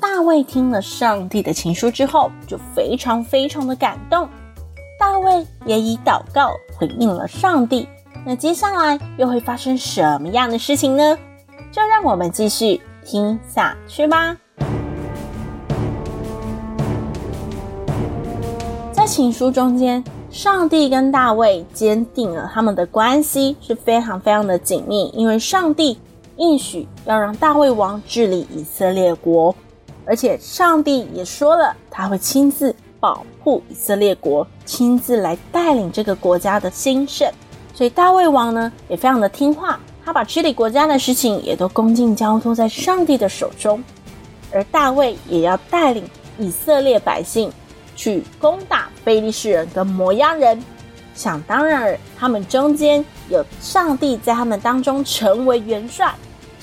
大卫听了上帝的情书之后，就非常非常的感动。大卫也以祷告回应了上帝。那接下来又会发生什么样的事情呢？就让我们继续听下去吧。在情书中间，上帝跟大卫坚定了他们的关系是非常非常的紧密，因为上帝应许要让大卫王治理以色列国。而且上帝也说了，他会亲自保护以色列国，亲自来带领这个国家的兴盛。所以大卫王呢也非常的听话，他把治理国家的事情也都恭敬交托在上帝的手中。而大卫也要带领以色列百姓去攻打非利士人跟摩押人。想当然，他们中间有上帝在他们当中成为元帅，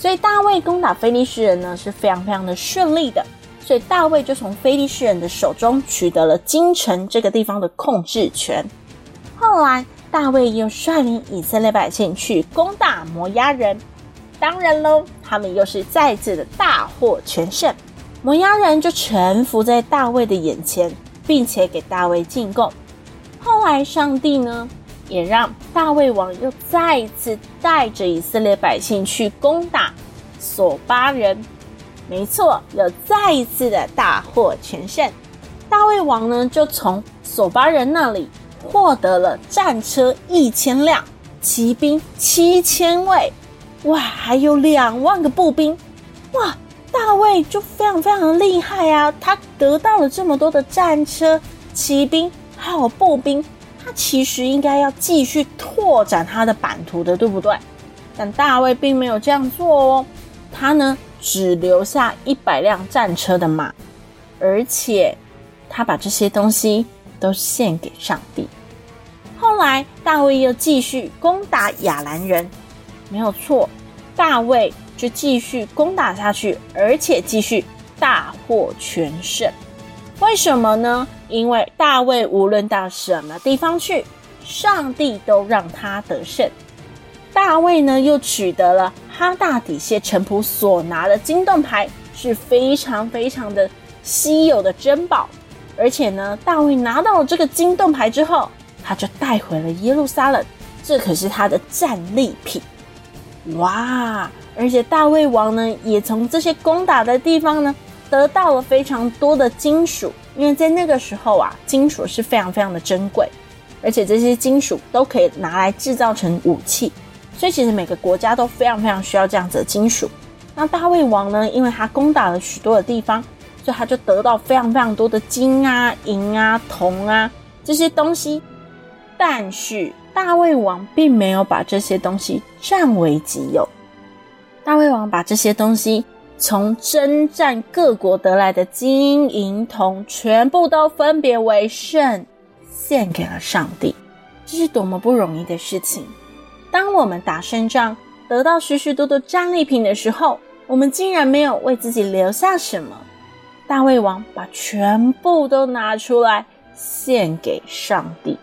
所以大卫攻打非利士人呢是非常非常的顺利的。所以大卫就从非利士人的手中取得了京城这个地方的控制权。后来大卫又率领以色列百姓去攻打摩押人，当然喽，他们又是再次的大获全胜。摩押人就臣服在大卫的眼前，并且给大卫进贡。后来上帝呢，也让大卫王又再一次带着以色列百姓去攻打索巴人。没错，又再一次的大获全胜。大卫王呢，就从索巴人那里获得了战车一千辆、骑兵七千位，哇，还有两万个步兵，哇！大卫就非常非常厉害啊！他得到了这么多的战车、骑兵还有步兵，他其实应该要继续拓展他的版图的，对不对？但大卫并没有这样做哦，他呢，只留下一百辆战车的马，而且他把这些东西都献给上帝。后来大卫又继续攻打亚兰人，没有错，大卫就继续攻打下去，而且继续大获全胜。为什么呢？因为大卫无论到什么地方去，上帝都让他得胜。大卫呢，又取得了哈大底谢臣仆所拿的金盾牌，是非常非常的稀有的珍宝。而且呢，大卫拿到了这个金盾牌之后，他就带回了耶路撒冷，这可是他的战利品。哇！而且大卫王呢，也从这些攻打的地方呢，得到了非常多的金属，因为在那个时候啊，金属是非常非常的珍贵，而且这些金属都可以拿来制造成武器。所以其实每个国家都非常非常需要这样子的金属。那大卫王呢，因为他攻打了许多的地方，所以他就得到非常非常多的金啊、银啊、铜啊这些东西。但是大卫王并没有把这些东西占为己有。大卫王把这些东西从征战各国得来的金银铜，全部都分别为圣，献给了上帝。这是多么不容易的事情！当我们打胜仗，得到许许多多战利品的时候，我们竟然没有为自己留下什么。大卫王把全部都拿出来献给上帝。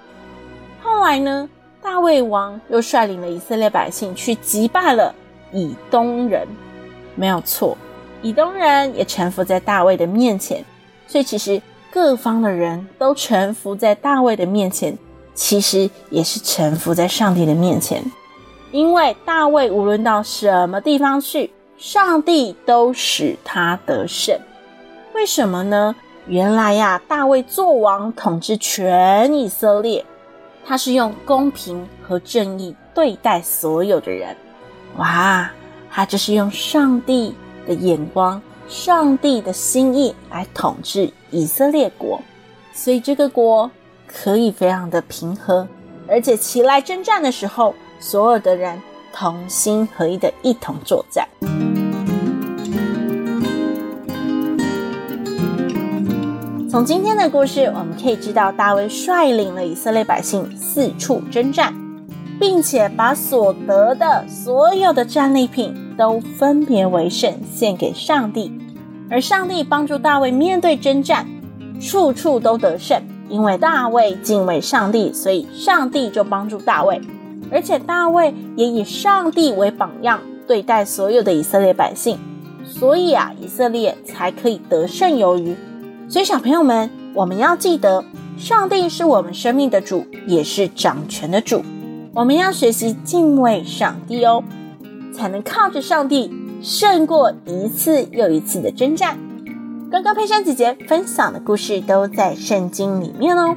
后来呢，大卫王又率领了以色列百姓去击败了以东人，没有错，以东人也臣服在大卫的面前。所以，其实各方的人都臣服在大卫的面前，其实也是臣服在上帝的面前。因为大卫无论到什么地方去，上帝都使他得胜。为什么呢？原来呀，大卫做王统治全以色列，他是用公平和正义对待所有的人。哇，他就是用上帝的眼光、上帝的心意来统治以色列国，所以这个国可以非常的平和，而且起来征战的时候。所有的人同心合一的一同作战。从今天的故事，我们可以知道大卫率领了以色列百姓四处征战，并且把所得的所有的战利品都分别为圣献给上帝，而上帝帮助大卫面对征战，处处都得胜。因为大卫敬畏上帝，所以上帝就帮助大卫，而且大卫也以上帝为榜样对待所有的以色列百姓，所以啊，以色列才可以得胜有余。所以，小朋友们，我们要记得，上帝是我们生命的主，也是掌权的主。我们要学习敬畏上帝哦，才能靠着上帝胜过一次又一次的征战。刚刚佩珊姐姐分享的故事都在圣经里面哦，